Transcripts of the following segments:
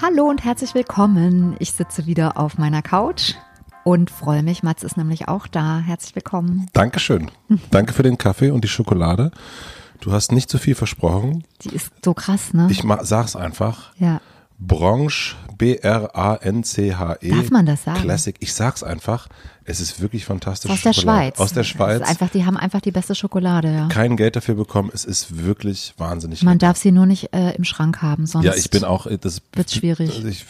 Hallo und herzlich willkommen. Ich sitze wieder auf meiner Couch und freue mich. Mats ist nämlich auch da. Herzlich willkommen. Dankeschön. Danke für den Kaffee und die Schokolade. Du hast nicht zu viel versprochen. Die ist so krass, ne? Ich sag's einfach. ja. Branche, B-R-A-N-C-H-E. Darf man das sagen? Classic. Ich sag's einfach. Es ist wirklich fantastisch. Aus der Schweiz. Aus der Das Schweiz. Einfach, die haben einfach die beste Schokolade, ja. Kein Geld dafür bekommen. Es ist wirklich wahnsinnig Man lecker. darf sie nur nicht äh, im Schrank haben, sonst. Ja, ich bin auch, das wird's schwierig. Ich,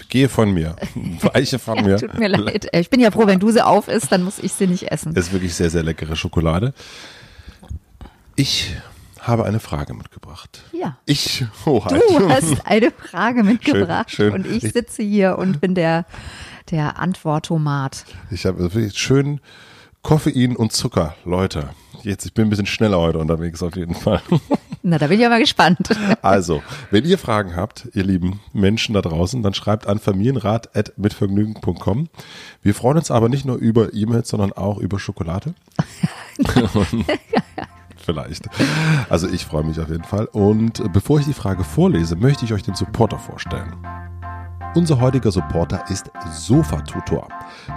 ich gehe von mir. Weiche von mir. Tut mir leid. Ich bin ja froh, wenn du sie auf isst, dann muss ich sie nicht essen. Es ist wirklich sehr, sehr leckere Schokolade. Ich habe eine Frage mitgebracht. Ja. Ich, Hoheit. Du hast eine Frage mitgebracht schön. und ich sitze hier und bin der, der Antwortomat. Ich habe wirklich schön Koffein und Zucker, Leute. Jetzt, ich bin ein bisschen schneller heute unterwegs auf jeden Fall. Na, da bin ich mal gespannt. Also, wenn ihr Fragen habt, ihr lieben Menschen da draußen, dann schreibt an familienrat.mitvergnügen.com. Wir freuen uns aber nicht nur über E-Mails, sondern auch über Schokolade. Vielleicht. Also ich freue mich auf jeden Fall. Und bevor ich die Frage vorlese, möchte ich euch den Supporter vorstellen. Unser heutiger Supporter ist Sofatutor.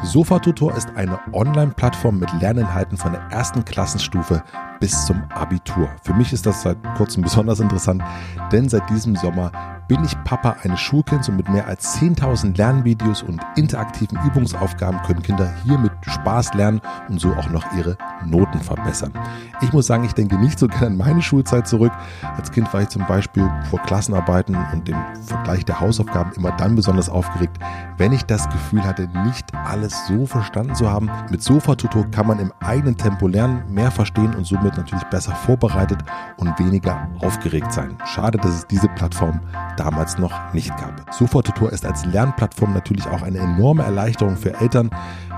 Sofatutor ist eine Online-Plattform mit Lerninhalten von der ersten Klassenstufe bis zum Abitur. Für mich ist das seit kurzem besonders interessant, denn seit diesem Sommer bin ich Papa eines Schulkinds und mit mehr als 10.000 Lernvideos und interaktiven Übungsaufgaben können Kinder hier mit Spaß lernen und so auch noch ihre Noten verbessern. Ich muss sagen, ich denke nicht so gerne an meine Schulzeit zurück. Als Kind war ich zum Beispiel vor Klassenarbeiten und dem Vergleich der Hausaufgaben immer dann besonders aufgeregt, wenn ich das Gefühl hatte, nicht alles so verstanden zu haben. Mit Sofa-Tutor kann man im eigenen Tempo lernen, mehr verstehen und somit natürlich besser vorbereitet und weniger aufgeregt sein. Schade, dass es diese Plattform damals noch nicht gab. Sofa-Tutor ist als Lernplattform natürlich auch eine enorme Erleichterung für Eltern.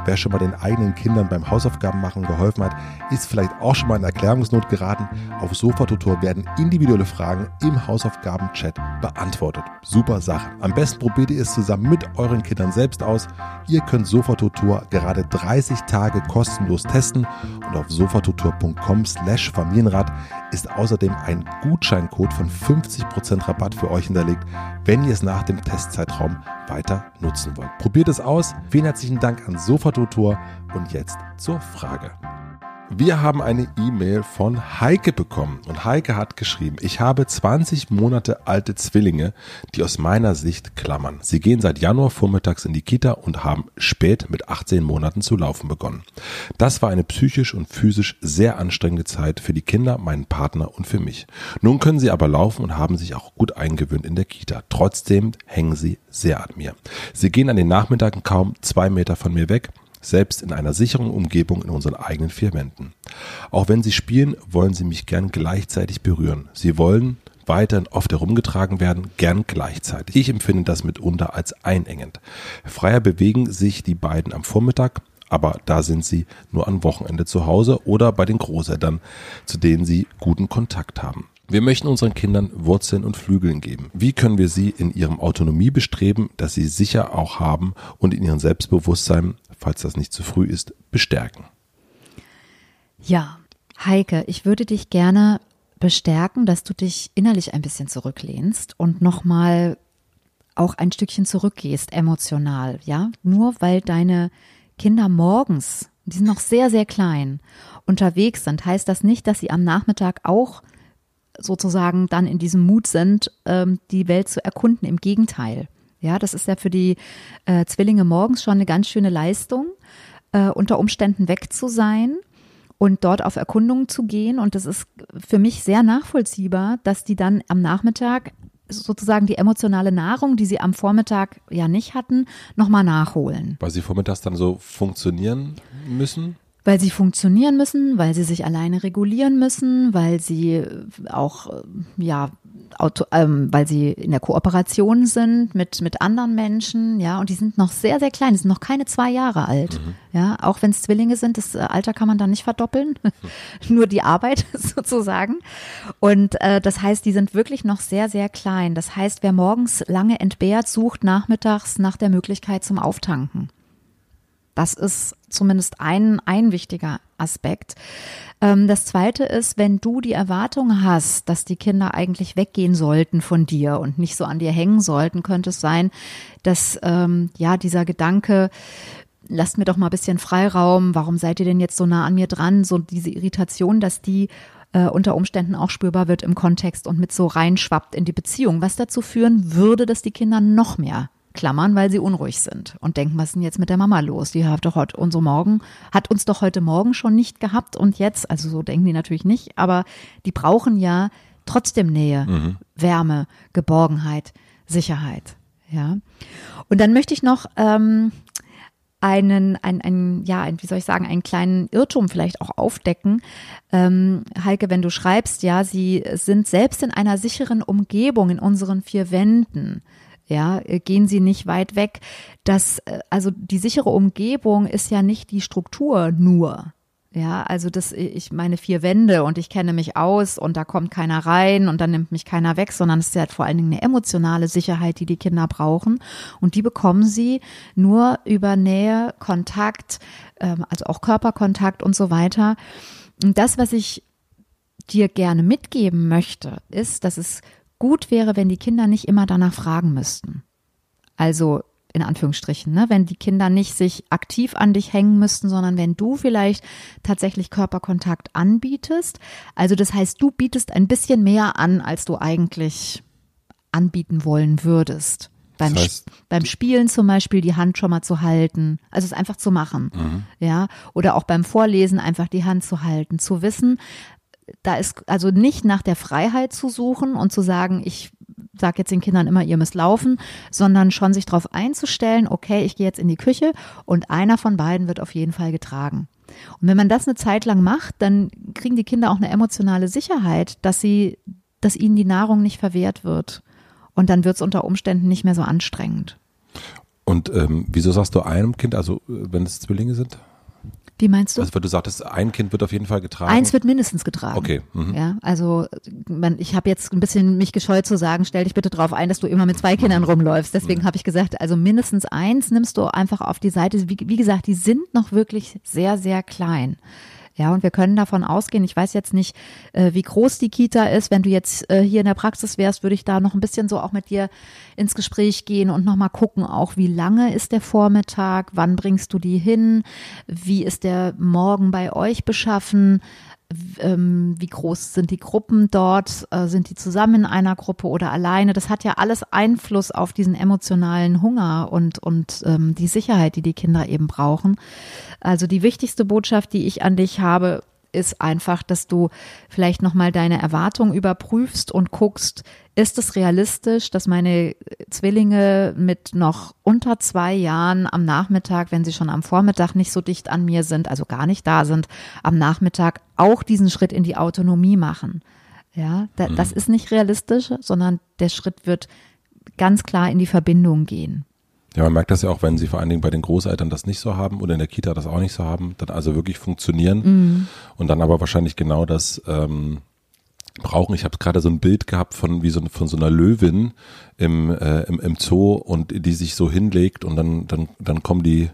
Wer schon mal den eigenen Kindern beim Hausaufgaben machen geholfen hat, ist vielleicht auch schon mal in Erklärungsnot geraten. Auf Sofa-Tutor werden individuelle Fragen im Hausaufgaben-Chat beantwortet. Super Sache. Am besten probiert ihr es zusammen mit euren Kindern selbst aus. Ihr könnt Sofa-Tutor gerade 30 Tage kostenlos testen und auf sofatutor.com slash Familienrat ist außerdem ein Gutscheincode von 50% Rabatt für euch hinterlegt, wenn ihr es nach dem Testzeitraum weiter nutzen wollt. Probiert es aus. Vielen herzlichen Dank an Sofatutor und jetzt zur Frage. Wir haben eine E-Mail von Heike bekommen und Heike hat geschrieben, ich habe 20 Monate alte Zwillinge, die aus meiner Sicht klammern. Sie gehen seit Januar vormittags in die Kita und haben spät mit 18 Monaten zu laufen begonnen. Das war eine psychisch und physisch sehr anstrengende Zeit für die Kinder, meinen Partner und für mich. Nun können sie aber laufen und haben sich auch gut eingewöhnt in der Kita. Trotzdem hängen sie sehr an mir. Sie gehen an den Nachmittagen kaum zwei Meter von mir weg selbst in einer sicheren Umgebung in unseren eigenen vier Wänden. Auch wenn sie spielen, wollen sie mich gern gleichzeitig berühren. Sie wollen weiterhin oft herumgetragen werden, gern gleichzeitig. Ich empfinde das mitunter als einengend. Freier bewegen sich die beiden am Vormittag, aber da sind sie nur am Wochenende zu Hause oder bei den Großeltern, zu denen sie guten Kontakt haben. Wir möchten unseren Kindern Wurzeln und Flügeln geben. Wie können wir sie in ihrem Autonomie bestreben, dass sie sicher auch haben und in ihrem Selbstbewusstsein, falls das nicht zu früh ist, bestärken? Ja, Heike, ich würde dich gerne bestärken, dass du dich innerlich ein bisschen zurücklehnst und nochmal auch ein Stückchen zurückgehst, emotional, ja? Nur weil deine Kinder morgens, die sind noch sehr, sehr klein, unterwegs sind, heißt das nicht, dass sie am Nachmittag auch sozusagen dann in diesem Mut sind, ähm, die Welt zu erkunden. Im Gegenteil. Ja, das ist ja für die äh, Zwillinge morgens schon eine ganz schöne Leistung, äh, unter Umständen weg zu sein und dort auf Erkundungen zu gehen. Und das ist für mich sehr nachvollziehbar, dass die dann am Nachmittag sozusagen die emotionale Nahrung, die sie am Vormittag ja nicht hatten, nochmal nachholen. Weil sie vormittags dann so funktionieren müssen? Weil sie funktionieren müssen, weil sie sich alleine regulieren müssen, weil sie auch ja Auto, ähm, weil sie in der Kooperation sind mit, mit anderen Menschen, ja, und die sind noch sehr, sehr klein, die sind noch keine zwei Jahre alt, mhm. ja, auch wenn es Zwillinge sind, das äh, Alter kann man dann nicht verdoppeln, nur die Arbeit sozusagen. Und äh, das heißt, die sind wirklich noch sehr, sehr klein. Das heißt, wer morgens lange entbehrt, sucht nachmittags nach der Möglichkeit zum Auftanken. Das ist zumindest ein, ein wichtiger Aspekt. Ähm, das zweite ist, wenn du die Erwartung hast, dass die Kinder eigentlich weggehen sollten von dir und nicht so an dir hängen sollten, könnte es sein, dass ähm, ja dieser Gedanke, lasst mir doch mal ein bisschen Freiraum, warum seid ihr denn jetzt so nah an mir dran, so diese Irritation, dass die äh, unter Umständen auch spürbar wird im Kontext und mit so reinschwappt in die Beziehung, was dazu führen würde, dass die Kinder noch mehr klammern, weil sie unruhig sind und denken, was ist denn jetzt mit der Mama los? Die hat doch heute unsere Morgen, hat uns doch heute Morgen schon nicht gehabt und jetzt, also so denken die natürlich nicht, aber die brauchen ja trotzdem Nähe, mhm. Wärme, Geborgenheit, Sicherheit. Ja. Und dann möchte ich noch ähm, einen, ein, ein, ja, ein, wie soll ich sagen, einen kleinen Irrtum vielleicht auch aufdecken. Ähm, Heike, wenn du schreibst, ja, sie sind selbst in einer sicheren Umgebung in unseren vier Wänden ja, äh, gehen Sie nicht weit weg. Das, äh, also die sichere Umgebung ist ja nicht die Struktur nur. Ja, also das, ich meine vier Wände und ich kenne mich aus und da kommt keiner rein und dann nimmt mich keiner weg, sondern es ist ja vor allen Dingen eine emotionale Sicherheit, die die Kinder brauchen und die bekommen sie nur über Nähe, Kontakt, ähm, also auch Körperkontakt und so weiter. Und das, was ich dir gerne mitgeben möchte, ist, dass es gut wäre, wenn die Kinder nicht immer danach fragen müssten. Also in Anführungsstrichen, ne? wenn die Kinder nicht sich aktiv an dich hängen müssten, sondern wenn du vielleicht tatsächlich Körperkontakt anbietest. Also das heißt, du bietest ein bisschen mehr an, als du eigentlich anbieten wollen würdest. Beim, das heißt, beim Spielen zum Beispiel die Hand schon mal zu halten, also es einfach zu machen, mhm. ja, oder auch beim Vorlesen einfach die Hand zu halten, zu wissen, da ist also nicht nach der Freiheit zu suchen und zu sagen, ich sage jetzt den Kindern immer, ihr müsst laufen, sondern schon sich darauf einzustellen, okay, ich gehe jetzt in die Küche und einer von beiden wird auf jeden Fall getragen. Und wenn man das eine Zeit lang macht, dann kriegen die Kinder auch eine emotionale Sicherheit, dass sie, dass ihnen die Nahrung nicht verwehrt wird. Und dann wird es unter Umständen nicht mehr so anstrengend. Und ähm, wieso sagst du einem Kind, also äh, wenn es Zwillinge sind? Wie meinst du? Also, weil du sagtest, ein Kind wird auf jeden Fall getragen. Eins wird mindestens getragen. Okay. Mhm. Ja, also man, ich habe jetzt ein bisschen mich gescheut zu sagen, stell dich bitte darauf ein, dass du immer mit zwei Kindern rumläufst. Deswegen mhm. habe ich gesagt, also mindestens eins nimmst du einfach auf die Seite. Wie, wie gesagt, die sind noch wirklich sehr, sehr klein. Ja, und wir können davon ausgehen, ich weiß jetzt nicht, äh, wie groß die Kita ist. Wenn du jetzt äh, hier in der Praxis wärst, würde ich da noch ein bisschen so auch mit dir ins Gespräch gehen und nochmal gucken, auch wie lange ist der Vormittag, wann bringst du die hin, wie ist der Morgen bei euch beschaffen, ähm, wie groß sind die Gruppen dort, äh, sind die zusammen in einer Gruppe oder alleine. Das hat ja alles Einfluss auf diesen emotionalen Hunger und, und ähm, die Sicherheit, die die Kinder eben brauchen. Also die wichtigste Botschaft, die ich an dich habe, ist einfach, dass du vielleicht nochmal deine Erwartungen überprüfst und guckst, ist es realistisch, dass meine Zwillinge mit noch unter zwei Jahren am Nachmittag, wenn sie schon am Vormittag nicht so dicht an mir sind, also gar nicht da sind, am Nachmittag auch diesen Schritt in die Autonomie machen? Ja, da, mhm. das ist nicht realistisch, sondern der Schritt wird ganz klar in die Verbindung gehen. Ja, man merkt das ja auch, wenn sie vor allen Dingen bei den Großeltern das nicht so haben oder in der Kita das auch nicht so haben, dann also wirklich funktionieren mhm. und dann aber wahrscheinlich genau das ähm, brauchen. Ich habe gerade so ein Bild gehabt von wie so von so einer Löwin im, äh, im, im Zoo und die sich so hinlegt und dann dann dann kommen die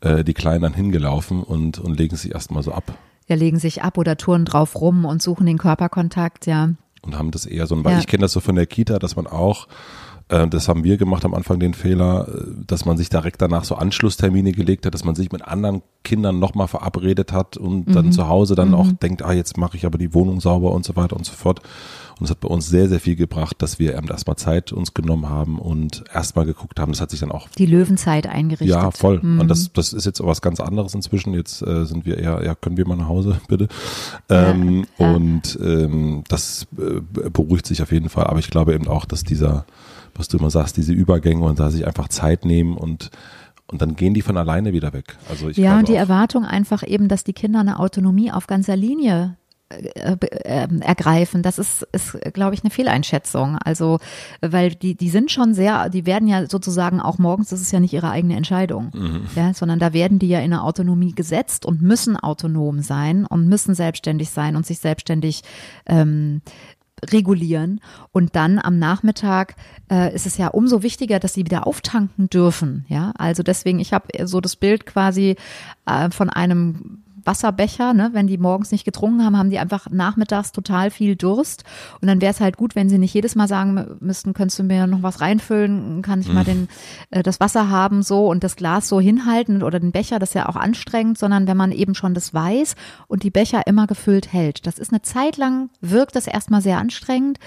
äh, die Kleinen dann hingelaufen und und legen sich erstmal so ab. Ja, legen sich ab oder touren drauf rum und suchen den Körperkontakt, ja. Und haben das eher so, weil ja. ich kenne das so von der Kita, dass man auch das haben wir gemacht am Anfang den Fehler, äh, dass man sich direkt danach so Anschlusstermine gelegt hat, dass man sich mit anderen Kindern nochmal verabredet hat und mhm. dann zu Hause dann mhm. auch denkt, ah, jetzt mache ich aber die Wohnung sauber und so weiter und so fort. Und es hat bei uns sehr, sehr viel gebracht, dass wir erstmal Zeit uns genommen haben und erstmal geguckt haben. Das hat sich dann auch. Die Löwenzeit eingerichtet. Ja, voll. Mhm. Und das, das ist jetzt was ganz anderes inzwischen. Jetzt äh, sind wir eher, ja, können wir mal nach Hause, bitte. Ähm, ja, ja. Und ähm, das äh, beruhigt sich auf jeden Fall. Aber ich glaube eben auch, dass dieser, was du immer sagst, diese Übergänge und da sich einfach Zeit nehmen und und dann gehen die von alleine wieder weg. Also ich ja, und die Erwartung einfach eben, dass die Kinder eine Autonomie auf ganzer Linie äh, äh, ergreifen. Das ist, ist glaube ich, eine Fehleinschätzung. Also, weil die, die sind schon sehr, die werden ja sozusagen auch morgens, das ist ja nicht ihre eigene Entscheidung, mhm. ja, sondern da werden die ja in eine Autonomie gesetzt und müssen autonom sein und müssen selbstständig sein und sich selbstständig ähm, regulieren. Und dann am Nachmittag äh, ist es ja umso wichtiger, dass sie wieder auftanken dürfen. Ja, also deswegen, ich habe so das Bild quasi äh, von einem Wasserbecher, ne? wenn die morgens nicht getrunken haben, haben die einfach nachmittags total viel Durst. Und dann wäre es halt gut, wenn sie nicht jedes Mal sagen müssten, könntest du mir noch was reinfüllen, kann ich mhm. mal den, äh, das Wasser haben so und das Glas so hinhalten oder den Becher, das ist ja auch anstrengend, sondern wenn man eben schon das weiß und die Becher immer gefüllt hält. Das ist eine Zeit lang, wirkt das erstmal sehr anstrengend.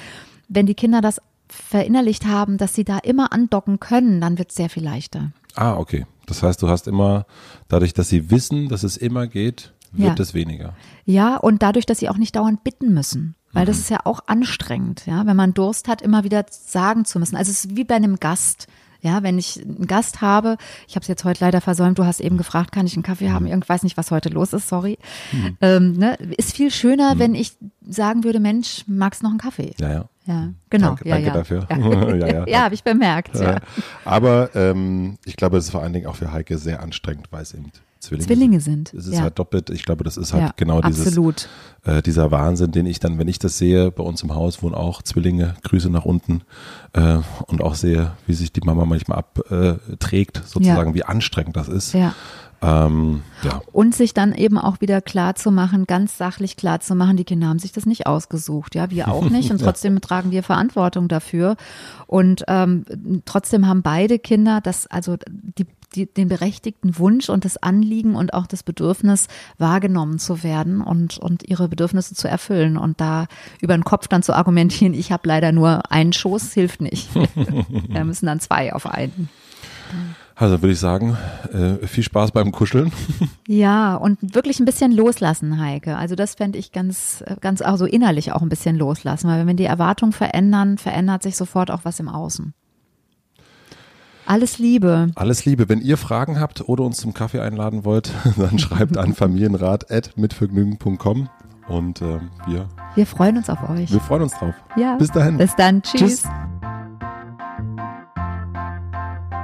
Wenn die Kinder das verinnerlicht haben, dass sie da immer andocken können, dann wird es sehr viel leichter. Ah, okay. Das heißt, du hast immer, dadurch, dass sie wissen, dass es immer geht, wird ja. es weniger. Ja, und dadurch, dass sie auch nicht dauernd bitten müssen. Weil mhm. das ist ja auch anstrengend, ja, wenn man Durst hat, immer wieder sagen zu müssen. Also es ist wie bei einem Gast. Ja, wenn ich einen Gast habe, ich habe es jetzt heute leider versäumt, du hast eben gefragt, kann ich einen Kaffee haben? Ich weiß nicht, was heute los ist, sorry. Mhm. Ähm, ne? Ist viel schöner, mhm. wenn ich sagen würde, Mensch, magst du noch einen Kaffee? Ja, ja. Ja, genau. Danke, ja, danke ja. dafür. Ja, ja, ja. ja habe ich bemerkt. Ja. Aber ähm, ich glaube, es ist vor allen Dingen auch für Heike sehr anstrengend, weil es eben Zwillinge, Zwillinge sind. sind. Es ist halt doppelt, ich glaube, das ist halt genau dieses, äh, dieser Wahnsinn, den ich dann, wenn ich das sehe, bei uns im Haus wohnen auch Zwillinge, Grüße nach unten äh, und auch sehe, wie sich die Mama manchmal abträgt, sozusagen, wie anstrengend das ist. Ja. Ähm, ja. Und sich dann eben auch wieder klar zu machen, ganz sachlich klar zu machen, die Kinder haben sich das nicht ausgesucht, ja, wir auch nicht und trotzdem ja. tragen wir Verantwortung dafür. Und ähm, trotzdem haben beide Kinder das, also die, die, den berechtigten Wunsch und das Anliegen und auch das Bedürfnis wahrgenommen zu werden und, und ihre Bedürfnisse zu erfüllen. Und da über den Kopf dann zu argumentieren, ich habe leider nur einen Schoß, hilft nicht. Wir müssen dann zwei auf einen. Also würde ich sagen, äh, viel Spaß beim Kuscheln. Ja, und wirklich ein bisschen loslassen, Heike. Also das fände ich ganz, ganz auch so innerlich auch ein bisschen loslassen, weil wenn wir die Erwartung verändern, verändert sich sofort auch was im Außen. Alles Liebe. Alles Liebe. Wenn ihr Fragen habt oder uns zum Kaffee einladen wollt, dann schreibt an familienrat.mitvergnügen.com und äh, wir. Wir freuen uns auf euch. Wir freuen uns drauf. Ja. Bis dahin. Bis dann. Tschüss. Tschüss.